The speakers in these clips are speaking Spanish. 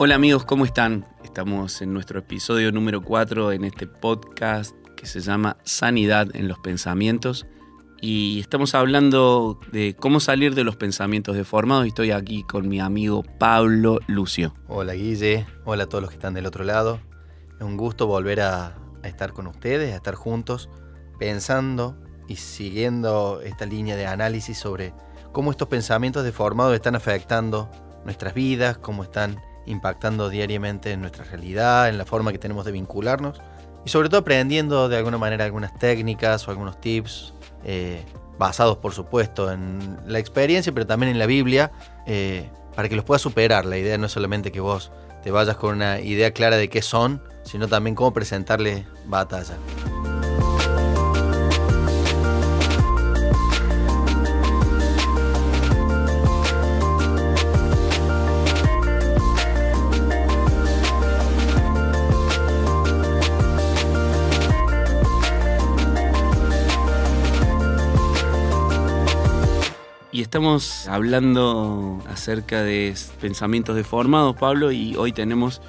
Hola amigos, ¿cómo están? Estamos en nuestro episodio número 4 en este podcast que se llama Sanidad en los Pensamientos y estamos hablando de cómo salir de los pensamientos deformados y estoy aquí con mi amigo Pablo Lucio. Hola Guille, hola a todos los que están del otro lado. Es un gusto volver a, a estar con ustedes, a estar juntos, pensando y siguiendo esta línea de análisis sobre cómo estos pensamientos deformados están afectando nuestras vidas, cómo están impactando diariamente en nuestra realidad, en la forma que tenemos de vincularnos y sobre todo aprendiendo de alguna manera algunas técnicas o algunos tips eh, basados por supuesto en la experiencia pero también en la Biblia eh, para que los puedas superar. La idea no es solamente que vos te vayas con una idea clara de qué son, sino también cómo presentarle batalla. Estamos hablando acerca de pensamientos deformados, Pablo, y hoy tenemos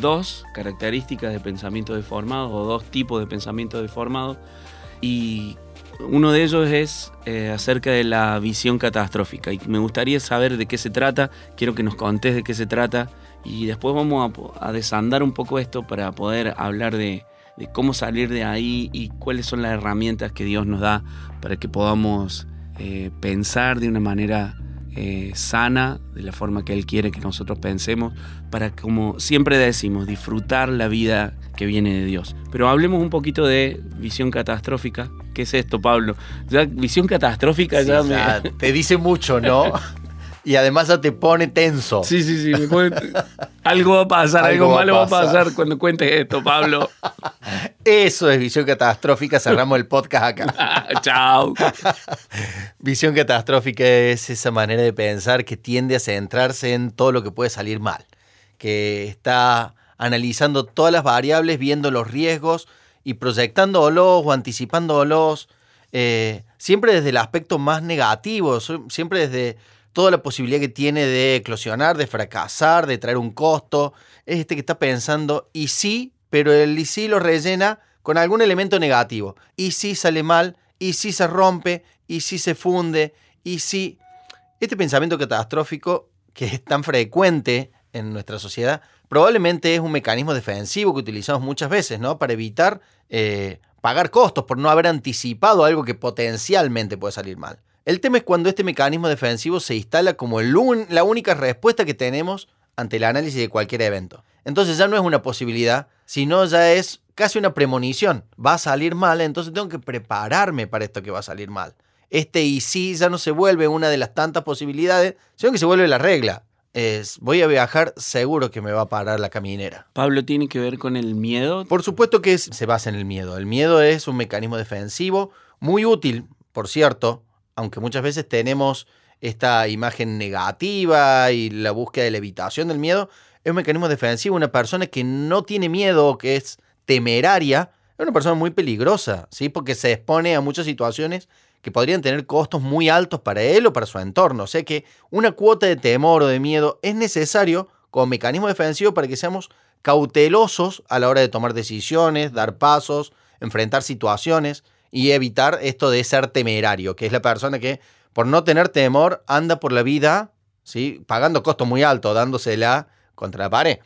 dos características de pensamiento deformados o dos tipos de pensamiento deformados. Y uno de ellos es eh, acerca de la visión catastrófica. Y me gustaría saber de qué se trata, quiero que nos contés de qué se trata y después vamos a, a desandar un poco esto para poder hablar de, de cómo salir de ahí y cuáles son las herramientas que Dios nos da para que podamos eh, pensar de una manera eh, sana, de la forma que Él quiere que nosotros pensemos, para, como siempre decimos, disfrutar la vida que viene de Dios. Pero hablemos un poquito de visión catastrófica. ¿Qué es esto, Pablo? Ya, visión catastrófica Sí, ya ya me... te dice mucho, ¿no? y además ya te pone tenso. Sí, sí, sí. me pone- Algo va a pasar, algo, Algo va a malo va a pasar. cuando cuentes esto, Pablo. Eso es visión catastrófica. Cerramos el podcast acá. Chao. Visión catastrófica es esa manera de pensar que tiende a centrarse en todo lo que puede salir mal, que está analizando todas las variables, viendo los riesgos y proyectándolos o anticipándolos, eh, siempre desde el aspecto más negativo, siempre desde toda la posibilidad que tiene de eclosionar, de fracasar, de traer un costo. Es este que está pensando, y sí, pero el y sí lo rellena con algún elemento negativo. Y sí sale mal, y sí se rompe, y sí se funde, y sí... Este pensamiento catastrófico, que es tan frecuente en nuestra sociedad, probablemente es un mecanismo defensivo que utilizamos muchas veces, ¿no? Para evitar eh, pagar costos por no haber anticipado algo que potencialmente puede salir mal. El tema es cuando este mecanismo defensivo se instala como el un- la única respuesta que tenemos ante el análisis de cualquier evento. Entonces ya no es una posibilidad, sino ya es casi una premonición. Va a salir mal, entonces tengo que prepararme para esto que va a salir mal. Este y sí ya no se vuelve una de las tantas posibilidades, sino que se vuelve la regla. Es, voy a viajar, seguro que me va a parar la caminera. Pablo tiene que ver con el miedo. Por supuesto que es- se basa en el miedo. El miedo es un mecanismo defensivo muy útil, por cierto, aunque muchas veces tenemos esta imagen negativa y la búsqueda de la evitación del miedo. Es un mecanismo defensivo. Una persona que no tiene miedo que es temeraria es una persona muy peligrosa, ¿sí? porque se expone a muchas situaciones que podrían tener costos muy altos para él o para su entorno. O sea que una cuota de temor o de miedo es necesario como mecanismo defensivo para que seamos cautelosos a la hora de tomar decisiones, dar pasos, enfrentar situaciones y evitar esto de ser temerario, que es la persona que por no tener temor anda por la vida, ¿sí? pagando costos muy altos, dándosela contra la pared.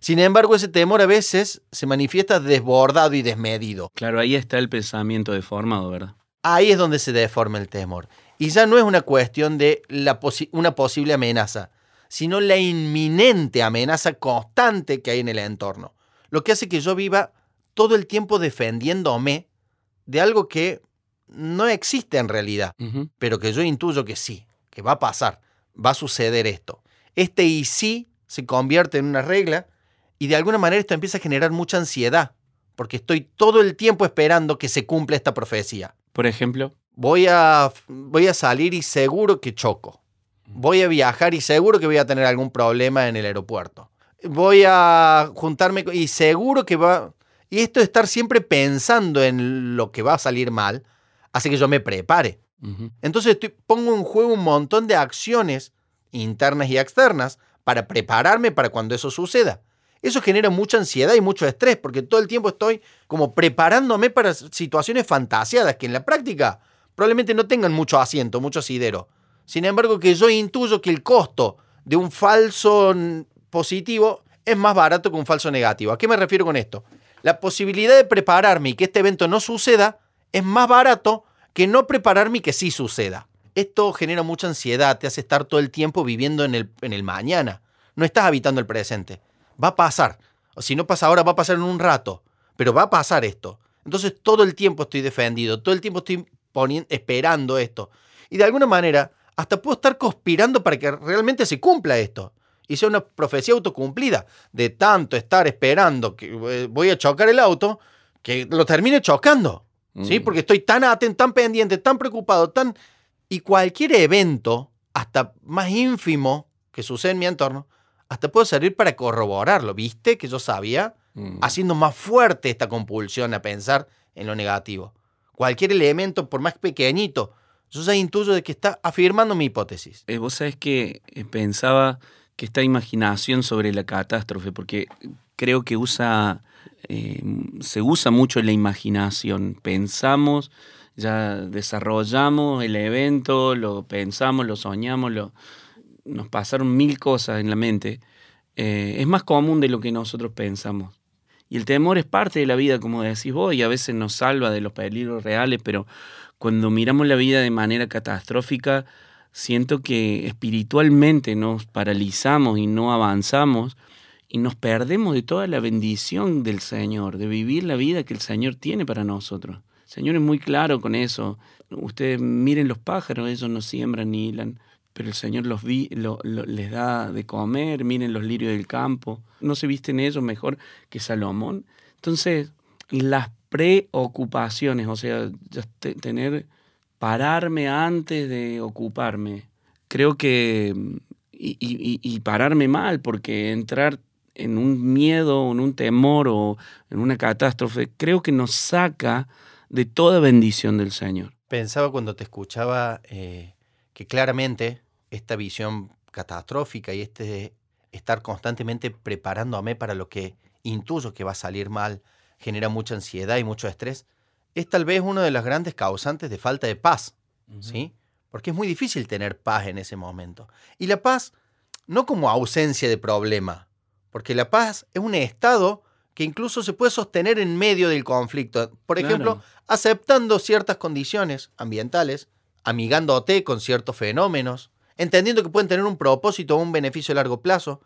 Sin embargo, ese temor a veces se manifiesta desbordado y desmedido. Claro, ahí está el pensamiento deformado, ¿verdad? Ahí es donde se deforma el temor. Y ya no es una cuestión de la posi- una posible amenaza, sino la inminente amenaza constante que hay en el entorno. Lo que hace que yo viva todo el tiempo defendiéndome de algo que no existe en realidad, pero que yo intuyo que sí, que va a pasar, va a suceder esto. Este y sí se convierte en una regla y de alguna manera esto empieza a generar mucha ansiedad, porque estoy todo el tiempo esperando que se cumpla esta profecía Por ejemplo, voy a, voy a salir y seguro que choco. Voy a viajar y seguro que voy a tener algún problema en el aeropuerto. Voy a juntarme y seguro que va... Y esto de estar siempre pensando en lo que va a salir mal, hace que yo me prepare. Entonces estoy- pongo en juego un montón de acciones internas y externas para prepararme para cuando eso suceda. Eso genera mucha ansiedad y mucho estrés, porque todo el tiempo estoy como preparándome para situaciones fantaseadas que en la práctica probablemente no tengan mucho asiento, mucho asidero. Sin embargo, que yo intuyo que el costo de un falso positivo es más barato que un falso negativo. ¿A qué me refiero con esto? La posibilidad de prepararme y que este evento no suceda es más barato que no prepararme y que sí suceda. Esto genera mucha ansiedad, te hace estar todo el tiempo viviendo en el, en el mañana. No estás habitando el presente va a pasar. O si no pasa ahora, va a pasar en un rato. Pero va a pasar esto. Entonces todo el tiempo estoy defendido, todo el tiempo estoy esperando esto. Y de alguna manera, hasta puedo estar conspirando para que realmente se cumpla esto. Y sea una profecía autocumplida. De tanto estar esperando que eh, voy a chocar el auto, que lo termine chocando. ¿Sí? Mm. Porque estoy tan atento, tan pendiente, tan preocupado, tan... Y cualquier evento, hasta más ínfimo que sucede en mi entorno, hasta puede servir para corroborarlo. ¿Viste que yo sabía? Mm. Haciendo más fuerte esta compulsión a pensar en lo negativo. Cualquier elemento, por más pequeñito, yo ya intuyo de que está afirmando mi hipótesis. Eh, vos sabés que eh, pensaba que esta imaginación sobre la catástrofe, porque creo que usa, eh, se usa mucho la imaginación. Pensamos, ya desarrollamos el evento, lo pensamos, lo soñamos, nos pasaron mil cosas en la mente, eh, es más común de lo que nosotros pensamos. Y el temor es parte de la vida, como decís vos, y a veces nos salva de los peligros reales, pero cuando miramos la vida de manera catastrófica, siento que espiritualmente nos paralizamos y no avanzamos y nos perdemos de toda la bendición del Señor, de vivir la vida que el Señor tiene para nosotros. El Señor es muy claro con eso. Ustedes miren los pájaros, ellos no siembran ni hilan, pero el Señor los vi, les da de comer, miren los lirios del campo, no se visten ellos mejor que Salomón. Entonces, las preocupaciones, o sea, tener, pararme antes de ocuparme, creo que, y, y pararme mal, porque entrar en un miedo, en un temor o en una catástrofe, creo que nos saca de toda bendición del Señor. Pensaba cuando te escuchaba eh, que claramente esta visión catastrófica y este estar constantemente preparándome para lo que intuyo que va a salir mal, genera mucha ansiedad y mucho estrés, es tal vez uno de los grandes causantes de falta de paz, ¿sí? Porque es muy difícil tener paz en ese momento. Y la paz no como ausencia de problema, porque la paz es un estado que incluso se puede sostener en medio del conflicto. Por ejemplo, aceptando ciertas condiciones ambientales, amigándote con ciertos fenómenos, entendiendo que pueden tener un propósito o un beneficio a largo plazo.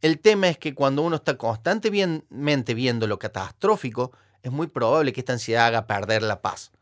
El tema es que cuando uno está constantemente viendo lo catastrófico, es muy probable que esta ansiedad haga perder la paz.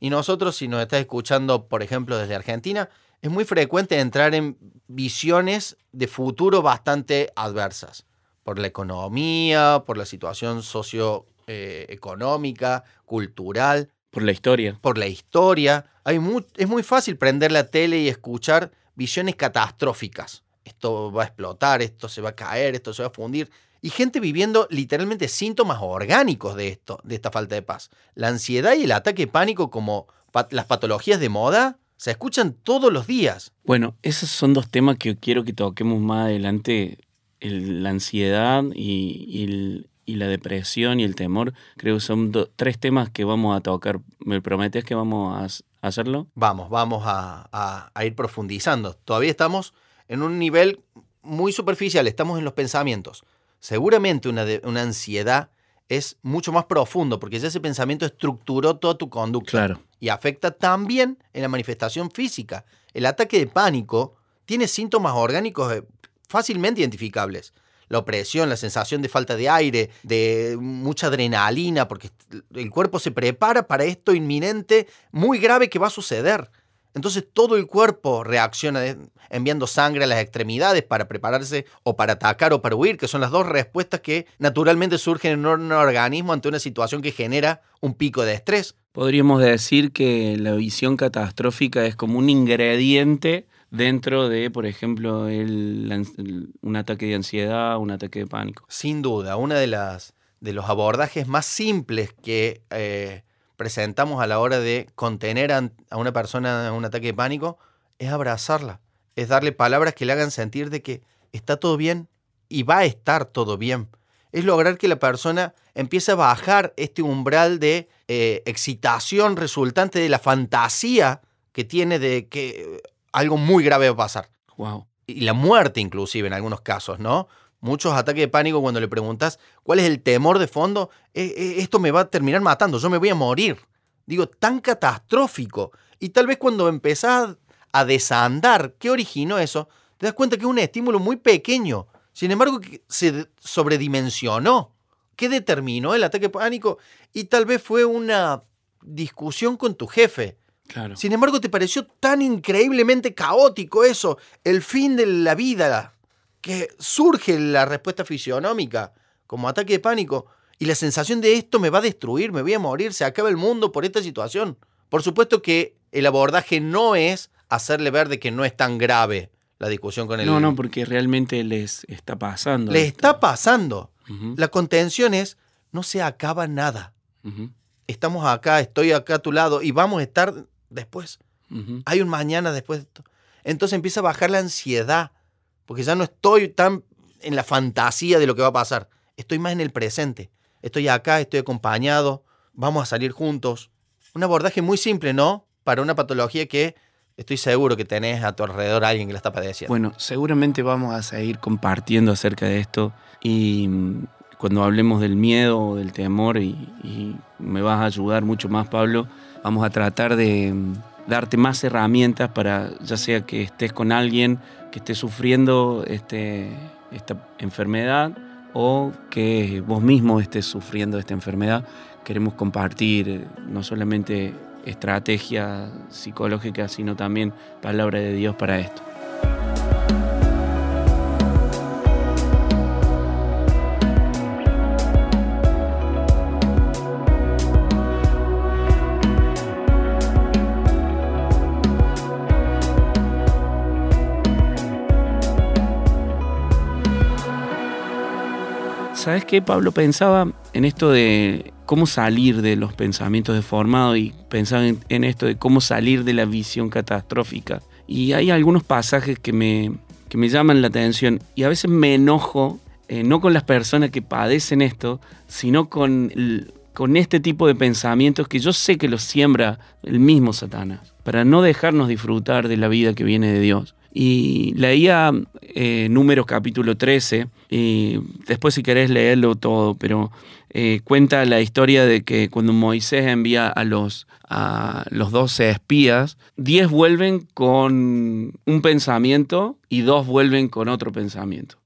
Y nosotros, si nos estás escuchando, por ejemplo, desde Argentina, es muy frecuente entrar en visiones de futuro bastante adversas, por la economía, por la situación socioeconómica, cultural. Por la historia. Por la historia. Hay es muy fácil prender la tele y escuchar visiones catastróficas. Esto va a explotar, esto se va a caer, esto se va a fundir. Y gente viviendo literalmente síntomas orgánicos de esto, de esta falta de paz. La ansiedad y el ataque pánico como las patologías de moda se escuchan todos los días. Bueno, esos son dos temas que quiero que toquemos más adelante. la ansiedad y, la depresión y el temor. Creo que son tres temas que vamos a tocar. ¿Me prometes que vamos a hacerlo? Vamos, vamos a, ir profundizando. Todavía estamos en un nivel muy superficial, estamos en los pensamientos. Seguramente una, una ansiedad es mucho más profundo porque ya ese pensamiento estructuró toda tu conducta claro. y afecta también en la manifestación física. El ataque de pánico tiene síntomas orgánicos eh, fácilmente identificables la opresión, la sensación de falta de aire, de mucha adrenalina, porque el cuerpo se prepara para esto inminente, muy grave que va a suceder. Entonces todo el cuerpo reacciona enviando sangre a las extremidades para prepararse o para atacar o para huir, que son las dos respuestas que naturalmente surgen en un organismo ante una situación que genera un pico de estrés. Podríamos decir que la visión catastrófica es como un ingrediente dentro de, por ejemplo, el, un ataque de ansiedad, un ataque de pánico. Sin duda, uno de, las, de los abordajes más simples que eh, presentamos a la hora de contener a, una persona en un ataque de pánico es abrazarla, es darle palabras que le hagan sentir de que está todo bien y va a estar todo bien. Es lograr que la persona empiece a bajar este umbral de eh, excitación resultante de la fantasía que tiene de que algo muy grave va a pasar. Wow. Y la muerte inclusive en algunos casos, ¿no? Muchos ataques de pánico cuando le preguntas cuál es el temor de fondo, eh, eh, esto me va a terminar matando, yo me voy a morir. Digo, tan catastrófico. Y tal vez cuando empezás a desandar qué originó eso, te das cuenta que es un estímulo muy pequeño. Sin embargo, se sobredimensionó. ¿Qué determinó el ataque pánico? Y tal vez fue una discusión con tu jefe. Claro. Sin embargo, te pareció tan increíblemente caótico eso, el fin de la vida, que surge la respuesta fisionómica como ataque de pánico y la sensación de esto me va a destruir, me voy a morir, se acaba el mundo por esta situación. Por supuesto que el abordaje no es hacerle ver de que no es tan grave la discusión con el... No, no, porque realmente les está pasando. Le esto. está pasando. Ujú, La contención es, no se acaba nada. Estamos acá, estoy acá a tu lado y vamos a estar después. Hay un mañana después de esto. Entonces empieza a bajar la ansiedad, porque ya no estoy tan en la fantasía de lo que va a pasar. Estoy más en el presente. Estoy acá, estoy acompañado, vamos a salir juntos. Un abordaje muy simple, ¿no? Para una patología que estoy seguro que tenés a tu alrededor alguien que la está padeciendo. Bueno, seguramente vamos a seguir compartiendo acerca de esto y mm, cuando hablemos del miedo o del temor y, me vas a ayudar mucho más, Pablo, vamos a tratar de mm, darte más herramientas para ya sea que estés con alguien que esté sufriendo este, esta enfermedad o que vos mismo estés sufriendo esta enfermedad. Queremos compartir eh, no solamente estrategia psicológica, sino también palabra de Dios para esto. ¿Sabes qué, Pablo? Pensaba en esto de cómo salir de los pensamientos deformados y pensaba en, esto de cómo salir de la visión catastrófica. Y hay algunos pasajes que me, que me llaman la atención y a veces me enojo, eh, no con las personas que padecen esto, sino con, con este tipo de pensamientos que yo sé que los siembra el mismo Satanás, para no dejarnos disfrutar de la vida que viene de Dios. Y leía eh, Números capítulo 13, y después si querés leerlo todo, pero eh, cuenta la historia de que cuando Moisés envía a los, a los 12 espías, 10 vuelven con un pensamiento y dos vuelven con otro pensamiento.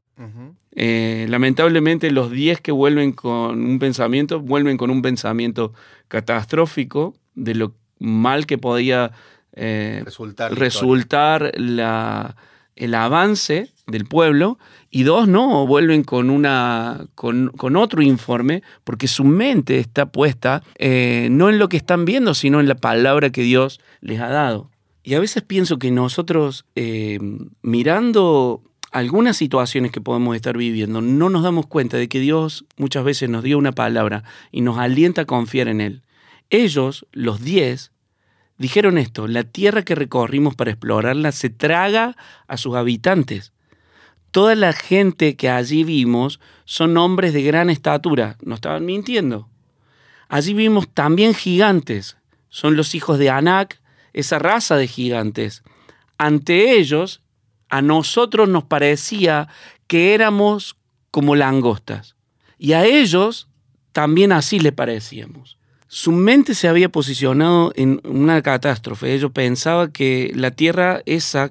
Eh, lamentablemente los 10 que vuelven con un pensamiento, vuelven con un pensamiento catastrófico de lo mal que podía eh, Resultar. resultar la- el avance del pueblo. Y dos no vuelven con una con, con otro informe porque su mente está puesta eh, no en lo que están viendo sino en la palabra que Dios les ha dado. Y a veces pienso que nosotros eh, mirando algunas situaciones que podemos estar viviendo no nos damos cuenta de que Dios muchas veces nos dio una palabra y nos alienta a confiar en él. Ellos los diez dijeron esto, la tierra que recorrimos para explorarla se traga a sus habitantes. Toda la gente que allí vimos son hombres de gran estatura, no estaban mintiendo. Allí vimos también gigantes, son los hijos de Anak, esa raza de gigantes. Ante ellos, a nosotros nos parecía que éramos como langostas, y a ellos también así le parecíamos su mente se había posicionado en una catástrofe. Ellos pensaban que la tierra esa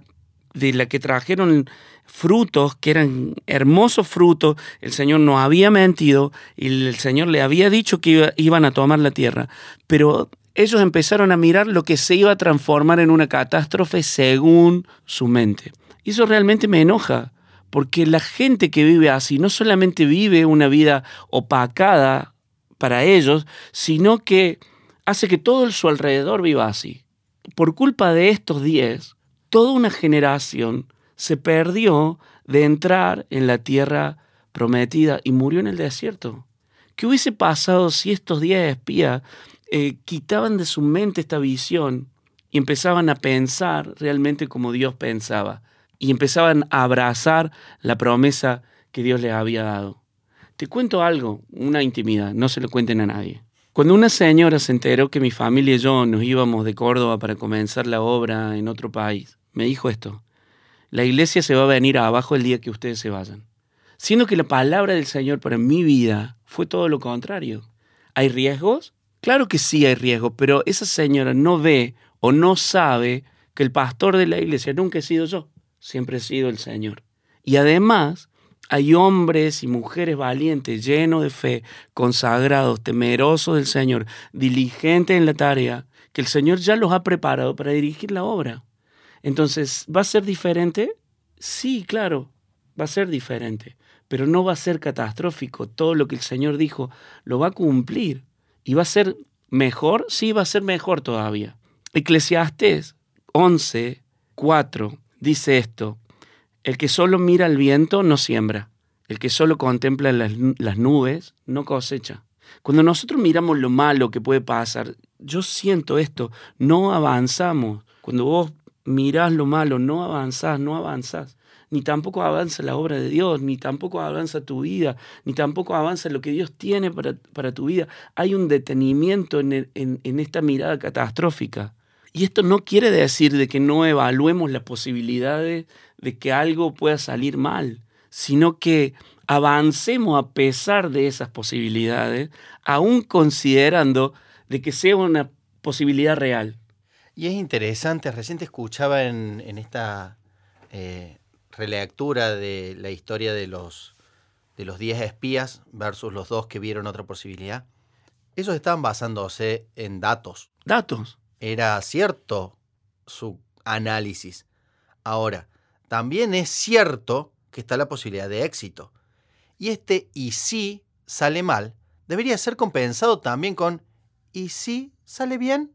de la que trajeron frutos, que eran hermosos frutos, el Señor no había mentido y el Señor le había dicho que iba- iban a tomar la tierra. Pero ellos empezaron a mirar lo que se iba a transformar en una catástrofe según su mente. Eso realmente me enoja, porque la gente que vive así no solamente vive una vida opacada para ellos, sino que hace que todo su alrededor viva así. Por culpa de estos diez, toda una generación se perdió de entrar en la tierra prometida y murió en el desierto. ¿Qué hubiese pasado si estos diez espías eh, quitaban de su mente esta visión y empezaban a pensar realmente como Dios pensaba? y empezaban a abrazar la promesa que Dios les había dado. Te cuento algo, una intimidad, no se lo cuenten a nadie. Cuando una señora se enteró que mi familia y yo nos íbamos de Córdoba para comenzar la obra en otro país, me dijo esto, la iglesia se va a venir abajo el día que ustedes se vayan. Siendo que la palabra del Señor para mi vida fue todo lo contrario. ¿Hay riesgos? Claro que sí hay riesgos, pero esa señora no ve o no sabe que el pastor de la iglesia nunca he sido yo, siempre he sido el Señor. Y además, hay hombres y mujeres valientes, llenos de fe, consagrados, temerosos del Señor, diligentes en la tarea, que el Señor ya los ha preparado para dirigir la obra. Entonces, ¿va a ser diferente? Sí, claro, va a ser diferente, pero no va a ser catastrófico. Todo lo que el Señor dijo lo va a cumplir. ¿Y va a ser mejor? Sí, va a ser mejor todavía. Eclesiastes 11, 4 dice esto, el que solo mira al viento no siembra, el que solo contempla las, las nubes no cosecha. Cuando nosotros miramos lo malo que puede pasar, yo siento esto, no avanzamos. Cuando vos mirás lo malo, no avanzás, no avanzás. Ni tampoco avanza la obra de Dios, ni tampoco avanza tu vida, ni tampoco avanza lo que Dios tiene para, para tu vida. Hay un detenimiento en, en, en esta mirada catastrófica. Y esto no quiere decir de que no evaluemos las posibilidades de que algo pueda salir mal, sino que avancemos a pesar de esas posibilidades, aún considerando de que sea una posibilidad real. Y es interesante, recién te escuchaba en, en esta eh, relectura de la historia de los, de los 10 espías versus los dos que vieron otra posibilidad. Ellos estaban basándose en datos. Datos era cierto su análisis. Ahora, también es cierto que está la posibilidad de éxito. Y este y si sale mal debería ser compensado también con ¿y si sale bien?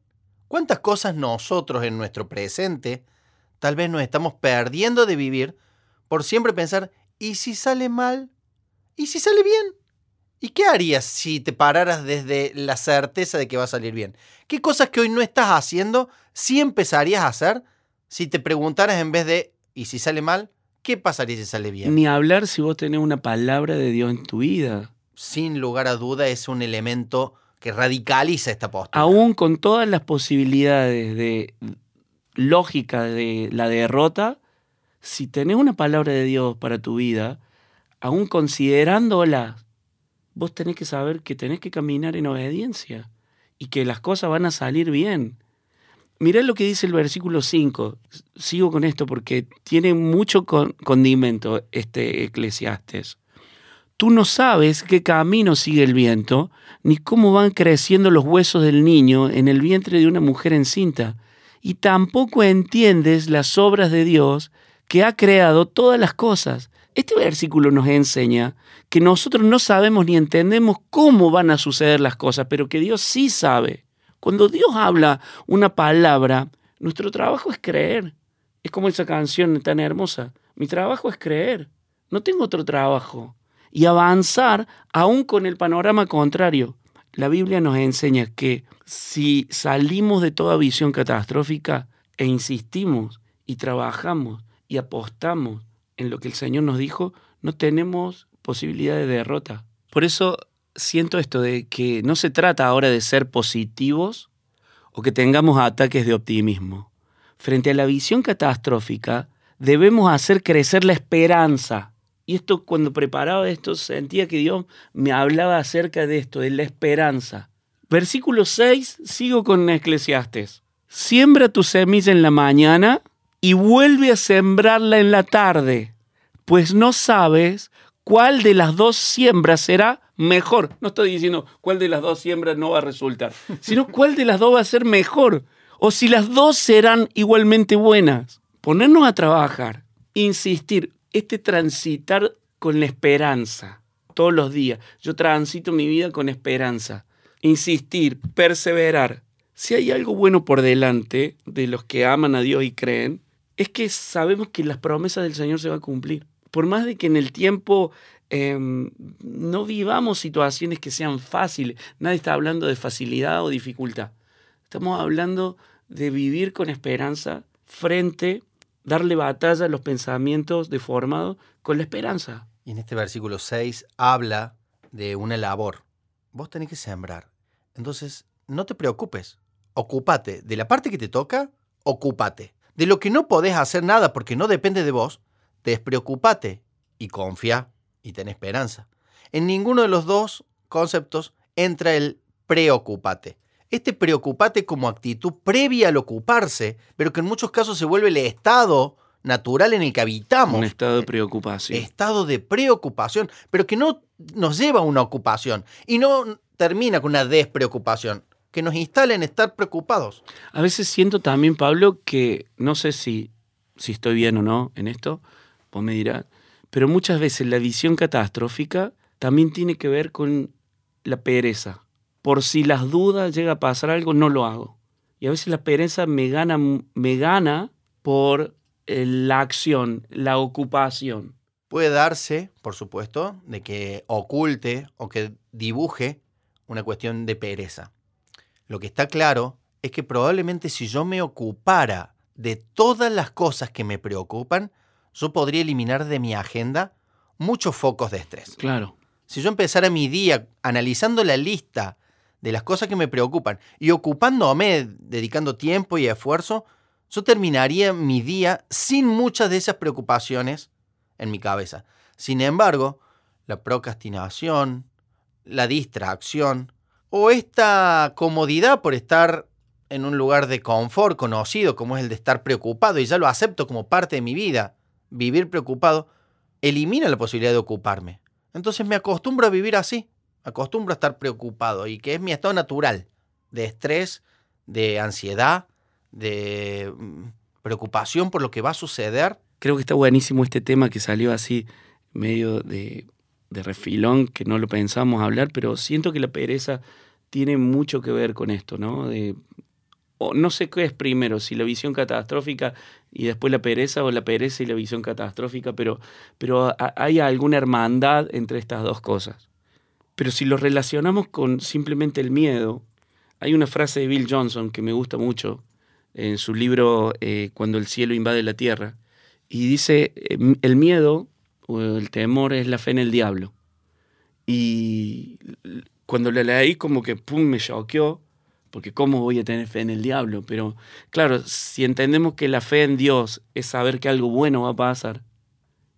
¿Cuántas cosas nosotros en nuestro presente tal vez nos estamos perdiendo de vivir por siempre pensar ¿y si sale mal? ¿Y si sale bien? ¿Y qué harías si te pararas desde la certeza de que va a salir bien? ¿Qué cosas que hoy no estás haciendo sí empezarías a hacer si te preguntaras en vez de ¿y si sale mal? ¿Qué pasaría si sale bien? Ni hablar si vos tenés una palabra de Dios en tu vida. Sin lugar a duda es un elemento que radicaliza esta postura. Aún con todas las posibilidades de lógica de la derrota, si tenés una palabra de Dios para tu vida, aún considerándola vos tenés que saber que tenés que caminar en obediencia y que las cosas van a salir bien. Mirá lo que dice el versículo 5. Sigo con esto porque tiene mucho condimento este eclesiastes. Tú no sabes qué camino sigue el viento, ni cómo van creciendo los huesos del niño en el vientre de una mujer encinta, y tampoco entiendes las obras de Dios que ha creado todas las cosas este versículo nos enseña que nosotros no sabemos ni entendemos cómo van a suceder las cosas, pero que Dios sí sabe. Cuando Dios habla una palabra, nuestro trabajo es creer. Es como esa canción tan hermosa. Mi trabajo es creer. No tengo otro trabajo. Y avanzar aún con el panorama contrario. La Biblia nos enseña que si salimos de toda visión catastrófica e insistimos y trabajamos y apostamos en lo que el Señor nos dijo, no tenemos posibilidad de derrota. Por eso siento esto de que no se trata ahora de ser positivos o que tengamos ataques de optimismo. Frente a la visión catastrófica, debemos hacer crecer la esperanza. Y esto, cuando preparaba esto, sentía que Dios me hablaba acerca de esto, de la esperanza. Versículo 6, sigo con Eclesiastes. Siembra tu semilla en la mañana y vuelve a sembrarla en la tarde, pues no sabes cuál de las dos siembras será mejor. No estoy diciendo cuál de las dos siembras no va a resultar, sino cuál de las dos va a ser mejor, o si las dos serán igualmente buenas. Ponernos a trabajar, insistir, este transitar con la esperanza todos los días. Yo transito mi vida con esperanza. Insistir, perseverar. Si hay algo bueno por delante de los que aman a Dios y creen, es que sabemos que las promesas del Señor se van a cumplir. Por más de que en el tiempo em, no vivamos situaciones que sean fáciles, nadie está hablando de facilidad o dificultad. Estamos hablando de vivir con esperanza frente darle batalla a los pensamientos deformados con la esperanza. Y en este versículo 6 habla de una labor. Vos tenés que sembrar. Entonces, no te preocupes. Ocúpate. De la parte que te toca, ocúpate. De lo que no podés hacer nada porque no depende de vos, despreocúpate y confía y ten esperanza. En ninguno de los dos conceptos entra el preocúpate. Este preocupate como actitud previa al ocuparse, pero que en muchos casos se vuelve el estado natural en el que habitamos. Un estado de preocupación. Estado de preocupación, pero que no nos lleva a una ocupación y no termina con una despreocupación, que nos instala en estar preocupados. A veces siento también, Pablo, que no sé si, si estoy bien o no en esto, vos me dirás, pero muchas veces la visión catastrófica también tiene que ver con la pereza. Por si las dudas llega a pasar algo, no lo hago. Y a veces la pereza me gana, me gana por eh, la acción, la ocupación. Puede darse, por supuesto, de que oculte o que dibuje una cuestión de pereza. Lo que está claro es que probablemente si yo me ocupara de todas las cosas que me preocupan, yo podría eliminar de mi agenda muchos focos de estrés. Claro. Si yo empezara mi día analizando la lista de las cosas que me preocupan y ocupándome, dedicando tiempo y esfuerzo, yo terminaría mi día sin muchas de esas preocupaciones en mi cabeza. Sin embargo, la procrastinación, la distracción o esta comodidad por estar en un lugar de confort conocido como es el de estar preocupado y ya lo acepto como parte de mi vida, vivir preocupado, elimina la posibilidad de ocuparme. Entonces me acostumbro a vivir así, acostumbro a estar preocupado y que es mi estado natural de estrés, de ansiedad, de mm, preocupación por lo que va a suceder. Creo que está buenísimo este tema que salió así medio de, de refilón, que no lo pensamos hablar, pero siento que la pereza tiene mucho que ver con esto, ¿no? De, no sé qué es primero, si la visión catastrófica y después la pereza o la pereza y la visión catastrófica, pero, pero hay alguna hermandad entre estas dos cosas. Pero si lo relacionamos con simplemente el miedo, hay una frase de Bill Johnson que me gusta mucho, en su libro eh, Cuando el cielo invade la tierra. Y dice, em, el miedo o el temor es la fe en el diablo. Y cuando la leí como que pum, me choqueó, porque ¿cómo voy a tener fe en el diablo? Pero claro, si entendemos que la fe en Dios es saber que algo bueno va a pasar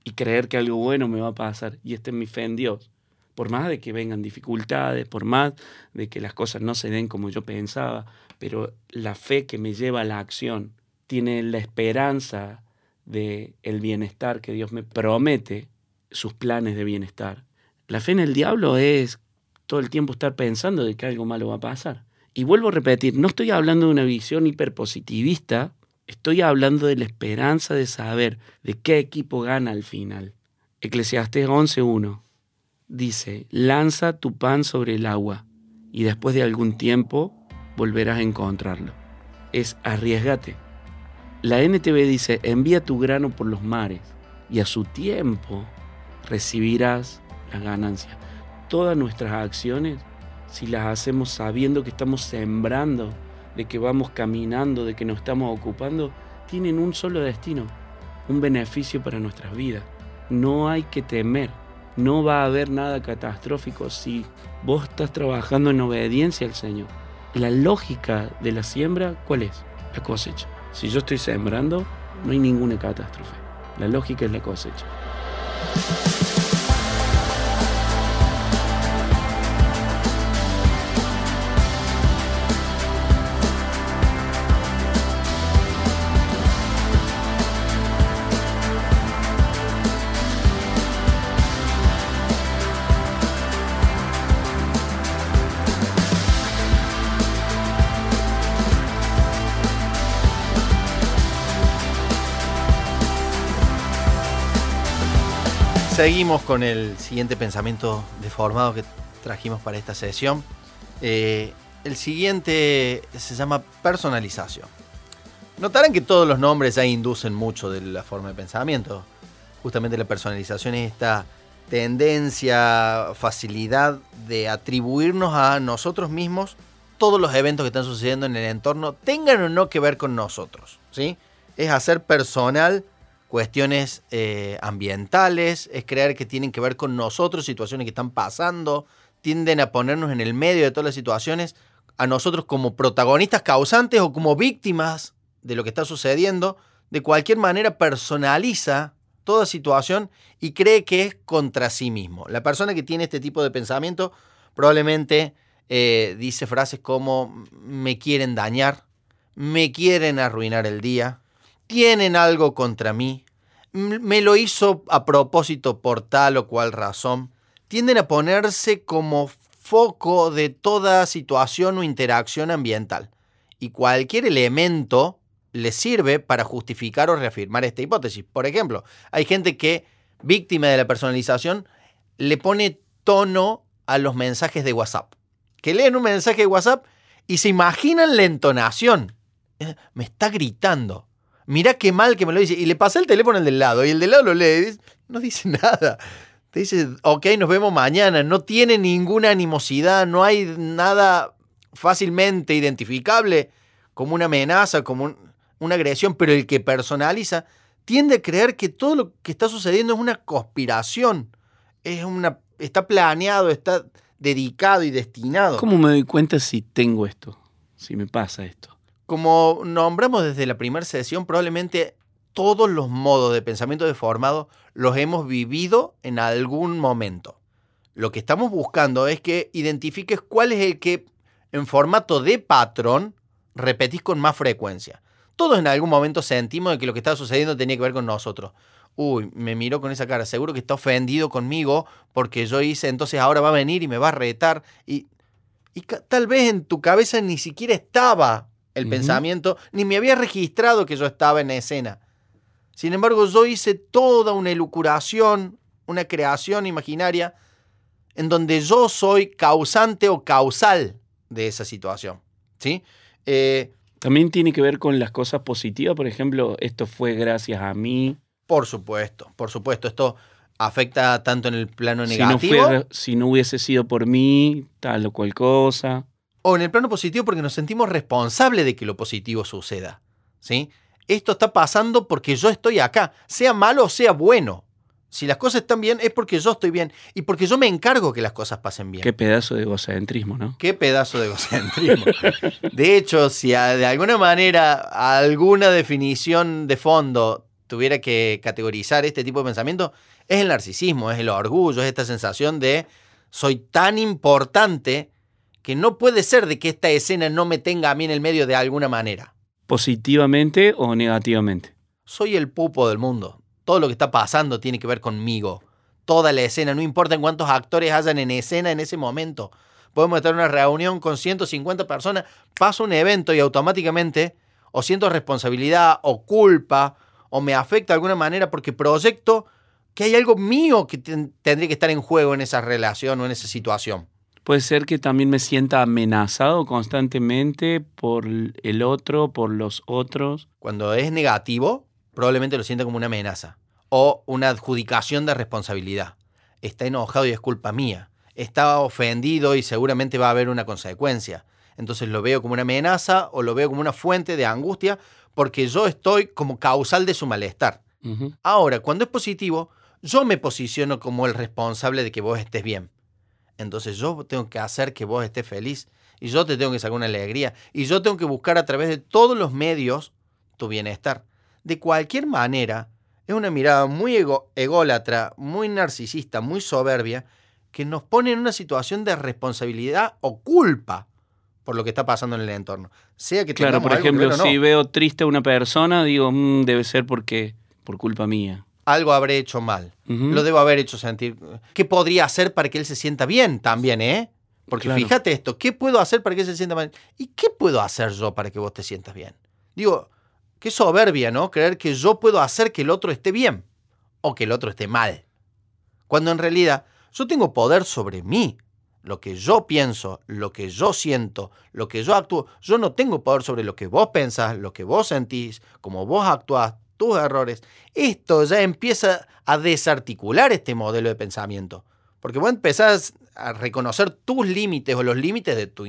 y creer que algo bueno me va a pasar, y esta es mi fe en Dios, por más de que vengan dificultades, por más de que las cosas no se den como yo pensaba, pero la fe que me lleva a la acción tiene la esperanza de bienestar que Dios me promete, sus planes de bienestar. La fe en el diablo es todo el tiempo estar pensando de que algo malo va a pasar. Y vuelvo a repetir, no estoy hablando de una visión hiperpositivista, estoy hablando de la esperanza de saber de qué equipo gana al final. Eclesiastés 11.1 dice, lanza tu pan sobre el agua y después de algún tiempo volverás a encontrarlo. Es arriesgate. La NTV dice, envía tu grano por los mares y a su tiempo recibirás la ganancia. Todas nuestras acciones, si las hacemos sabiendo que estamos sembrando, de que vamos caminando, de que nos estamos ocupando, tienen un solo destino, un beneficio para nuestras vidas. No hay que temer, no va a haber nada catastrófico si vos estás trabajando en obediencia al Señor la lógica de la siembra, ¿cuál es? La cosecha. Si yo estoy sembrando, no hay ninguna catástrofe. La lógica es la cosecha. Seguimos con el siguiente pensamiento deformado que trajimos para esta sesión. Eh, el siguiente se llama personalización. Notarán que todos los nombres ya inducen mucho de la forma de pensamiento. Justamente la personalización es esta tendencia, facilidad de atribuirnos a nosotros mismos todos los eventos que están sucediendo en el entorno, tengan o no que ver con nosotros. ¿sí? es hacer personal cuestiones eh, ambientales, es creer que tienen que ver con nosotros, situaciones que están pasando, tienden a ponernos en el medio de todas las situaciones, a nosotros como protagonistas causantes o como víctimas de lo que está sucediendo, de cualquier manera personaliza toda situación y cree que es contra sí mismo. La persona que tiene este tipo de pensamiento probablemente eh, dice frases como me quieren dañar, me quieren arruinar el día, tienen algo contra mí, me lo hizo a propósito por tal o cual razón. Tienden a ponerse como foco de toda situación o interacción ambiental. Y cualquier elemento les sirve para justificar o reafirmar esta hipótesis. Por ejemplo, hay gente que, víctima de la personalización, le pone tono a los mensajes de WhatsApp. Que leen un mensaje de WhatsApp y se imaginan la entonación. Eh, me está gritando. Mirá qué mal que me lo dice. Y le pasa el teléfono al del lado. Y el del lado lo lee. Y no dice nada. Te dice, ok, nos vemos mañana. No tiene ninguna animosidad. No hay nada fácilmente identificable como una amenaza, como una agresión. Pero el que personaliza tiende a creer que todo lo que está sucediendo es una conspiración. Es una, está planeado, está dedicado y destinado. ¿Cómo me doy cuenta si tengo esto? Si me pasa esto. Como nombramos desde la primera sesión, probablemente todos los modos de pensamiento deformado los hemos vivido en algún momento. Lo que estamos buscando es que identifiques cuál es el que en formato de patrón repetís con más frecuencia. Todos en algún momento sentimos que lo que está sucediendo tenía que ver con nosotros. Uy, me miró con esa cara, seguro que está ofendido conmigo porque yo hice, entonces ahora va a venir y me va a retar. Y, y tal vez en tu cabeza ni siquiera estaba el pensamiento, ni me había registrado que yo estaba en escena. Sin embargo, yo hice toda una elucuración, una creación imaginaria, en donde yo soy causante o causal de esa situación. ¿sí? Eh, También tiene que ver con las cosas positivas, por ejemplo, esto fue gracias a mí. Por supuesto, por supuesto, esto afecta tanto en el plano negativo. Si no, si no hubiese sido por mí, tal o cual cosa o en el plano positivo porque nos sentimos responsables de que lo positivo suceda. ¿sí? Esto está pasando porque yo estoy acá, sea malo o sea bueno. Si las cosas están bien es porque yo estoy bien y porque yo me encargo que las cosas pasen bien. Qué pedazo de egocentrismo, ¿no? Qué pedazo de egocentrismo. de hecho, si de alguna manera alguna definición de fondo tuviera que categorizar este tipo de pensamiento, es el narcisismo, es el orgullo, es esta sensación de soy tan importante que no puede ser de que esta escena no me tenga a mí en el medio de alguna manera. ¿Positivamente o negativamente? Soy el pupo del mundo. Todo lo que está pasando tiene que ver conmigo. Toda la escena, no importa cuántos actores hayan en escena en ese momento. Podemos estar en una reunión con 150 personas, pasa un evento y automáticamente o siento responsabilidad o culpa o me afecta de alguna manera porque proyecto que hay algo mío que tendría que estar en juego en esa relación o en esa situación. Puede ser que también me sienta amenazado constantemente por el otro, por los otros. Cuando es negativo, probablemente lo sienta como una amenaza o una adjudicación de responsabilidad. Está enojado y es culpa mía. Está ofendido y seguramente va a haber una consecuencia. Entonces lo veo como una amenaza o lo veo como una fuente de angustia porque yo estoy como causal de su malestar. Ahora, cuando es positivo, yo me posiciono como el responsable de que vos estés bien entonces yo tengo que hacer que vos estés feliz y yo te tengo que sacar una alegría y yo tengo que buscar a través de todos los medios tu bienestar. De cualquier manera, es una mirada muy ególatra, muy narcisista, muy soberbia, que nos pone en una situación de responsabilidad o culpa por lo que está pasando en el entorno. Sea que claro, por ejemplo, si veo triste a una persona, digo, mm, debe ser porque por culpa mía algo habré hecho mal. Lo debo haber hecho sentir. ¿Qué podría hacer para que él se sienta bien también, eh? Porque fíjate esto, ¿qué puedo hacer para que él se sienta bien? ¿Y qué puedo hacer yo para que vos te sientas bien? Digo, qué soberbia, ¿no? Creer que yo puedo hacer que el otro esté bien o que el otro esté mal. Cuando en realidad yo tengo poder sobre mí. Lo que yo pienso, lo que yo siento, lo que yo actúo. Yo no tengo poder sobre lo que vos pensás, lo que vos sentís, cómo vos actuás, tus errores. Esto ya empieza a desarticular este modelo de pensamiento. Porque vos empezás a reconocer tus límites o los límites de tu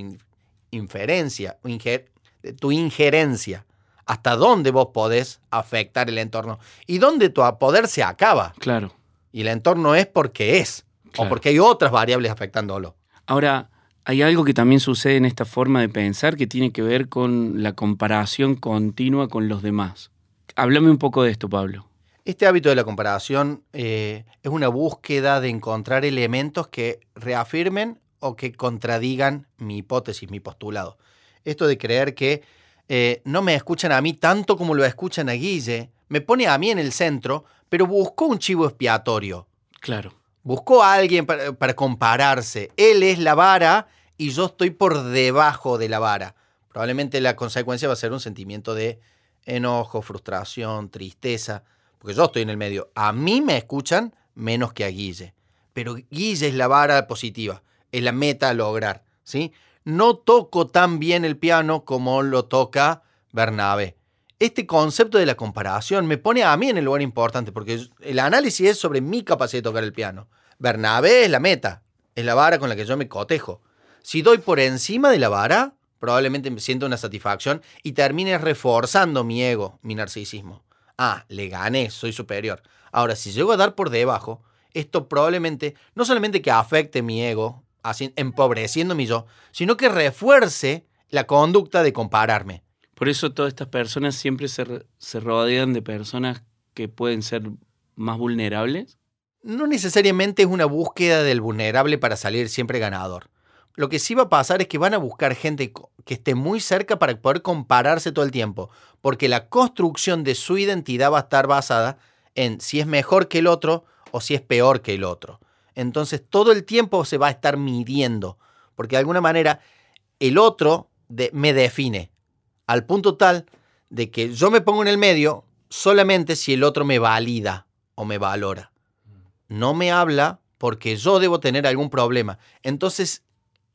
inferencia, de tu injerencia. hasta dónde vos podés afectar el entorno y dónde tu poder se acaba. Claro. Y el entorno es porque es, o porque hay otras variables afectándolo. Ahora, hay algo que también sucede en esta forma de pensar que tiene que ver con la comparación continua con los demás. Háblame un poco de esto, Pablo. Este hábito de la comparación eh, es una búsqueda de encontrar elementos que reafirmen o que contradigan mi hipótesis, mi postulado. Esto de creer que eh, no me escuchan a mí tanto como lo escuchan a Guille, me pone a mí en el centro, pero buscó un chivo expiatorio. Claro. Buscó a alguien para, para compararse. Él es la vara y yo estoy por debajo de la vara. Probablemente la consecuencia va a ser un sentimiento de enojo, frustración, tristeza porque yo estoy en el medio. A mí me escuchan menos que a Guille. Pero Guille es la vara positiva, es la meta a lograr. ¿sí? No toco tan bien el piano como lo toca Bernabé. Este concepto de la comparación me pone a mí en el lugar importante, porque el análisis es sobre mi capacidad de tocar el piano. Bernabé es la meta, es la vara con la que yo me cotejo. Si doy por encima de la vara, probablemente me siento una satisfacción y termine reforzando mi ego, mi narcisismo ah, le gané, soy superior. Ahora, si llego a dar por debajo, esto probablemente no solamente que afecte mi ego, así, empobreciendo mi yo, sino que refuerce la conducta de compararme. Por eso todas estas personas siempre se, se rodean de personas que pueden ser más vulnerables. No necesariamente es una búsqueda del vulnerable para salir siempre ganador. Lo que sí va a pasar es que van a buscar gente que esté muy cerca para poder compararse todo el tiempo, porque la construcción de su identidad va a estar basada en si es mejor que el otro o si es peor que el otro. Entonces todo el tiempo se va a estar midiendo, porque de alguna manera el otro me define, al punto tal de que yo me pongo en el medio solamente si el otro me valida o me valora. No me habla porque yo debo tener algún problema. Entonces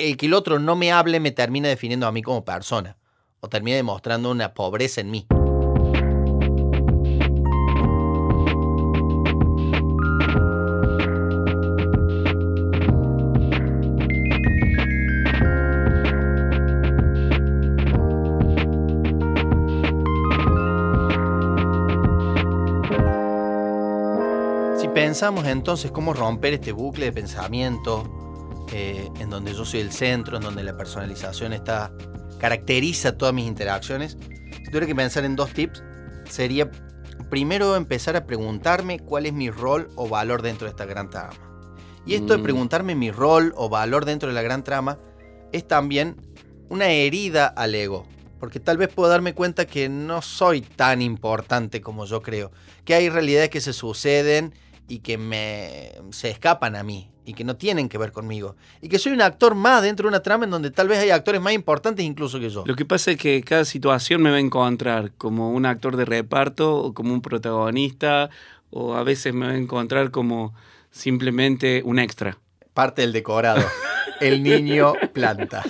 el que el otro no me hable me termina definiendo a mí como persona o termina demostrando una pobreza en mí. Si pensamos entonces cómo romper este bucle de pensamiento, eh, en donde yo soy el centro, en donde la personalización está, caracteriza todas mis interacciones, si tuviera que pensar en dos tips, sería primero empezar a preguntarme cuál es mi rol o valor dentro de esta gran trama. Y esto de mm. preguntarme mi rol o valor dentro de la gran trama es también una herida al ego, porque tal vez puedo darme cuenta que no soy tan importante como yo creo, que hay realidades que se suceden y que me se escapan a mí y que no tienen que ver conmigo. Y que soy un actor más dentro de una trama en donde tal vez hay actores más importantes incluso que yo. Lo que pasa es que cada situación me va a encontrar como un actor de reparto o como un protagonista o a veces me va a encontrar como simplemente un extra. Parte del decorado. El niño planta.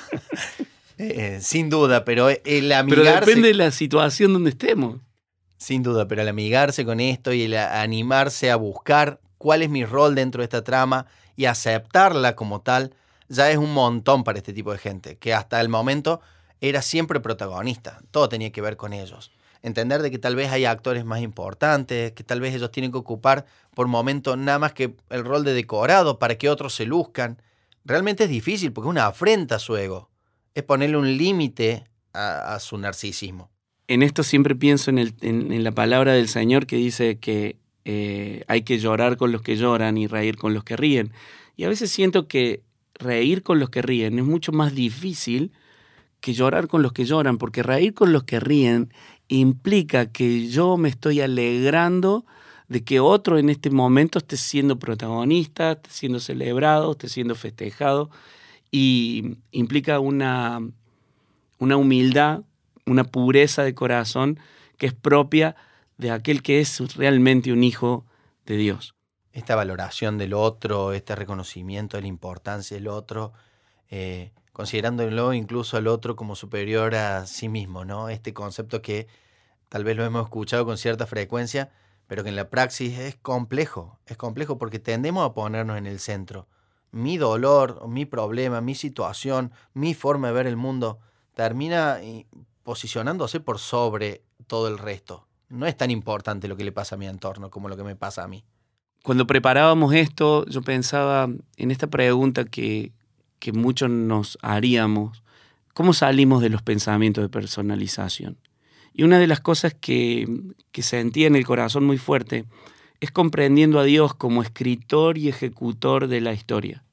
Eh, sin duda, pero el amigarse... Pero depende de la situación donde estemos. Sin duda, pero el amigarse con esto y el animarse a buscar cuál es mi rol dentro de esta trama y aceptarla como tal, ya es un montón para este tipo de gente, que hasta el momento era siempre protagonista, todo tenía que ver con ellos. Entender de que tal vez hay actores más importantes, que tal vez ellos tienen que ocupar por momento nada más que el rol de decorado para que otros se luzcan. Realmente es difícil porque es una afrenta a su ego. Es ponerle un límite a, su narcisismo. En esto siempre pienso en, la palabra del Señor que dice que eh, hay que llorar con los que lloran y reír con los que ríen. Y a veces siento que reír con los que ríen es mucho más difícil que llorar con los que lloran, porque reír con los que ríen implica que yo me estoy alegrando de que otro en este momento esté siendo protagonista, esté siendo celebrado, esté siendo festejado, y implica una, una humildad, una pureza de corazón que es propia de aquel que es realmente un hijo de Dios. Esta valoración del otro, este reconocimiento de la importancia del otro, eh, considerándolo incluso al otro como superior a sí mismo, ¿no? Este concepto que tal vez lo hemos escuchado con cierta frecuencia, pero que en la praxis es complejo, es complejo porque tendemos a ponernos en el centro. Mi dolor, mi problema, mi situación, mi forma de ver el mundo termina posicionándose por sobre todo el resto. No es tan importante lo que le pasa a mi entorno como lo que me pasa a mí. Cuando preparábamos esto, yo pensaba en esta pregunta que, que muchos nos haríamos. ¿Cómo salimos de los pensamientos de personalización? Y una de las cosas que, que sentía en el corazón muy fuerte es comprendiendo a Dios como escritor y ejecutor de la historia.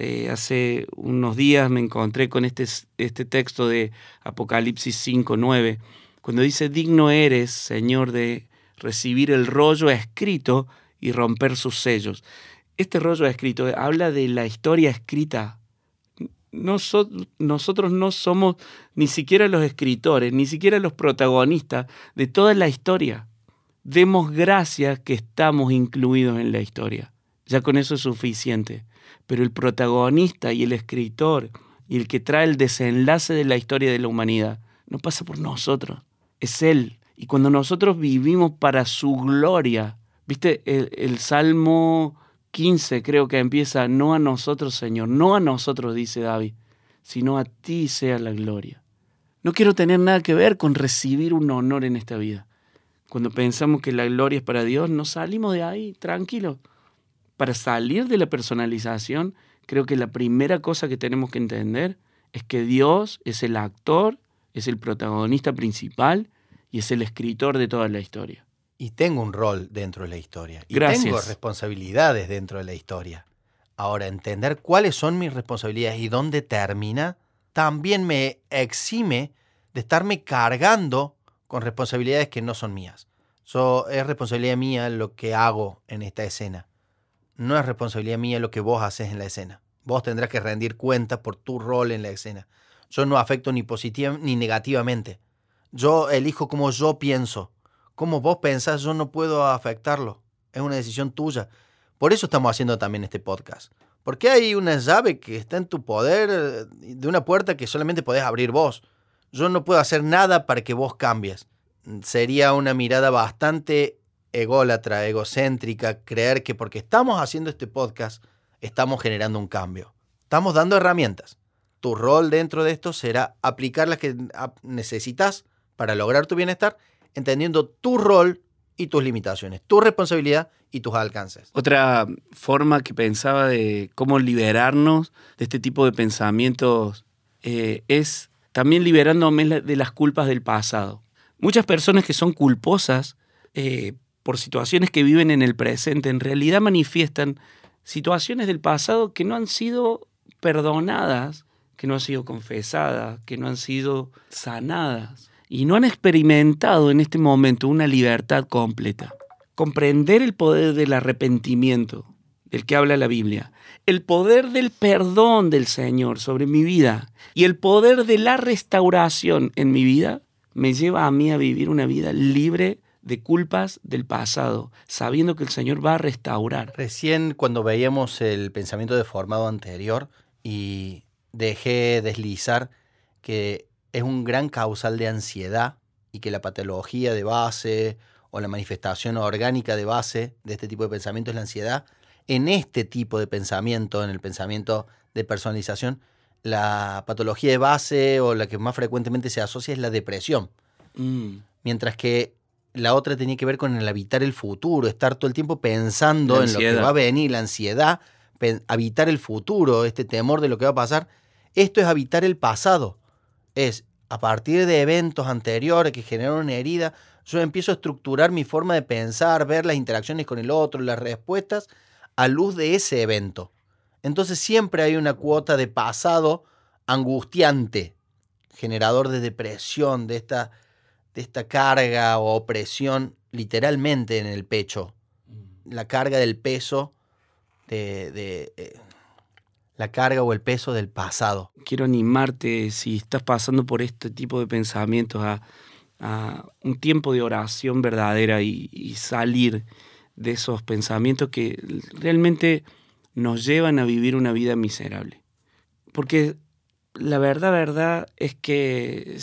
Eh, hace unos días me encontré con este, este texto de Apocalipsis 5.9, cuando dice, digno eres, Señor, de recibir el rollo escrito y romper sus sellos. Este rollo escrito habla de la historia escrita. nosotros no somos ni siquiera los escritores, ni siquiera los protagonistas de toda la historia. Demos gracias que estamos incluidos en la historia. Ya con eso es suficiente. Pero el protagonista y el escritor y el que trae el desenlace de la historia de la humanidad no pasa por nosotros, es Él. Y cuando nosotros vivimos para su gloria, viste, el, Salmo 15 creo que empieza, no a nosotros, Señor, no a nosotros, dice David, sino a ti sea la gloria. No quiero tener nada que ver con recibir un honor en esta vida. Cuando pensamos que la gloria es para Dios, no salimos de ahí, tranquilos. Para salir de la personalización, creo que la primera cosa que tenemos que entender es que Dios es el actor, es el protagonista principal y es el escritor de toda la historia. Y tengo un rol dentro de la historia. Y Gracias. tengo responsabilidades dentro de la historia. Ahora, entender cuáles son mis responsabilidades y dónde termina, también me exime de estarme cargando con responsabilidades que no son mías. So, es responsabilidad mía lo que hago en esta escena. No es responsabilidad mía lo que vos haces en la escena. Vos tendrás que rendir cuenta por tu rol en la escena. Yo no afecto ni positivamente ni negativamente. Yo elijo como yo pienso. Como vos pensás, yo no puedo afectarlo. Es una decisión tuya. Por eso estamos haciendo también este podcast. Porque hay una llave que está en tu poder eh, de una puerta que solamente podés abrir vos. Yo no puedo hacer nada para que vos cambies. Sería una mirada bastante ególatra, egocéntrica, creer que porque estamos haciendo este podcast, estamos generando un cambio. Estamos dando herramientas. Tu rol dentro de esto será aplicar las que necesitas para lograr tu bienestar, entendiendo tu rol y tus limitaciones, tu responsabilidad y tus alcances. Otra forma que pensaba de cómo liberarnos de este tipo de pensamientos eh, es también liberándome de las culpas del pasado. Muchas personas que son culposas eh, por situaciones que viven en el presente, en realidad manifiestan situaciones del pasado que no han sido perdonadas, que no han sido confesadas, que no han sido sanadas y no han experimentado en este momento una libertad completa. Comprender el poder del arrepentimiento del que habla la Biblia, el poder del perdón del Señor sobre mi vida y el poder de la restauración en mi vida me lleva a mí a vivir una vida libre de culpas del pasado, sabiendo que el Señor va a restaurar. Recién cuando veíamos el pensamiento deformado anterior y dejé deslizar que es un gran causal de ansiedad y que la patología de base o la manifestación orgánica de base de este tipo de pensamiento es la ansiedad, en este tipo de pensamiento, en el pensamiento de personalización, la patología de base o la que más frecuentemente se asocia es la depresión. Mm. Mientras que la otra tenía que ver con el habitar el futuro, estar todo el tiempo pensando en lo que va a venir, la ansiedad, habitar el futuro, este temor de lo que va a pasar. Esto es habitar el pasado. Es a partir de eventos anteriores que generaron una herida, yo empiezo a estructurar mi forma de pensar, ver las interacciones con el otro, las respuestas a luz de ese evento. Entonces siempre hay una cuota de pasado angustiante, generador de depresión, de esta, de esta carga o opresión literalmente en el pecho. La carga del peso, de, de, eh, la carga o el peso del pasado. Quiero animarte, si estás pasando por este tipo de pensamientos, a, a un tiempo de oración verdadera y, y salir de esos pensamientos que realmente nos llevan a vivir una vida miserable. Porque la verdad, verdad es que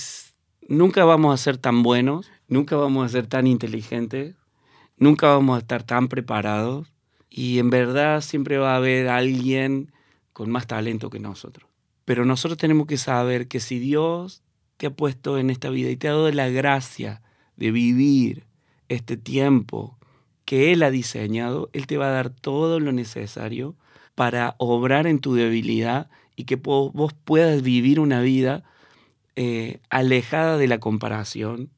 nunca vamos a ser tan buenos, nunca vamos a ser tan inteligentes, nunca vamos a estar tan preparados y en verdad siempre va a haber alguien con más talento que nosotros. Pero nosotros tenemos que saber que si Dios te ha puesto en esta vida y te ha dado la gracia de vivir este tiempo que Él ha diseñado, Él te va a dar todo lo necesario para obrar en tu debilidad y que vos puedas vivir una vida eh, alejada de la comparación,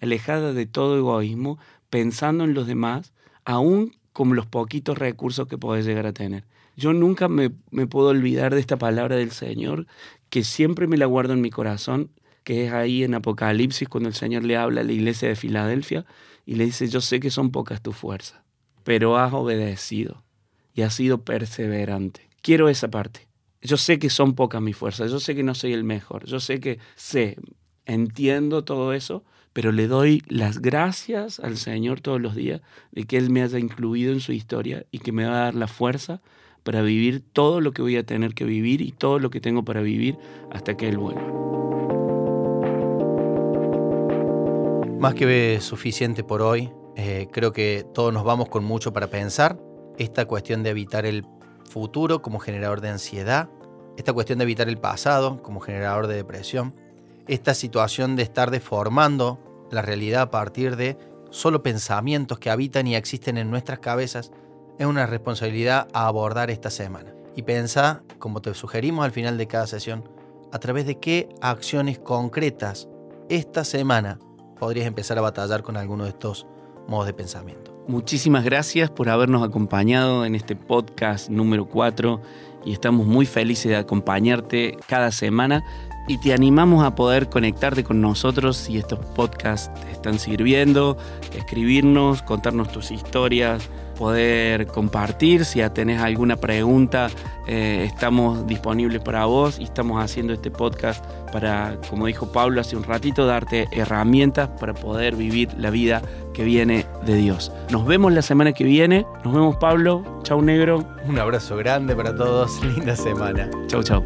alejada de todo egoísmo, pensando en los demás, aún con los poquitos recursos que podés llegar a tener. Yo nunca me, me puedo olvidar de esta palabra del Señor, que siempre me la guardo en mi corazón, que es ahí en Apocalipsis, cuando el Señor le habla a la iglesia de Filadelfia y le dice, yo sé que son pocas tus fuerzas, pero has obedecido y has sido perseverante. Quiero esa parte. Yo sé que son pocas mis fuerzas, yo sé que no soy el mejor, yo sé que sé, entiendo todo eso, pero le doy las gracias al Señor todos los días de que Él me haya incluido en su historia y que me va a dar la fuerza para vivir todo lo que voy a tener que vivir y todo lo que tengo para vivir hasta que Él vuelva. Más que suficiente por hoy, eh, creo que todos nos vamos con mucho para pensar. Esta cuestión de evitar el futuro como generador de ansiedad, esta cuestión de evitar el pasado como generador de depresión, esta situación de estar deformando la realidad a partir de solo pensamientos que habitan y existen en nuestras cabezas, es una responsabilidad a abordar esta semana. Y pensa, como te sugerimos al final de cada sesión, a través de qué acciones concretas esta semana podrías empezar a batallar con alguno de estos modos de pensamiento. Muchísimas gracias por habernos acompañado en este podcast número 4 y estamos muy felices de acompañarte cada semana y te animamos a poder conectarte con nosotros si estos podcasts te están sirviendo, escribirnos, contarnos tus historias, poder compartir. Si ya tenés alguna pregunta, eh, estamos disponibles para vos y estamos haciendo este podcast para, como dijo Pablo hace un ratito, darte herramientas para poder vivir la vida que viene de Dios. Nos vemos la semana que viene. Nos vemos, Pablo. Chau, negro. Un abrazo grande para todos. Linda semana. Chau, chau.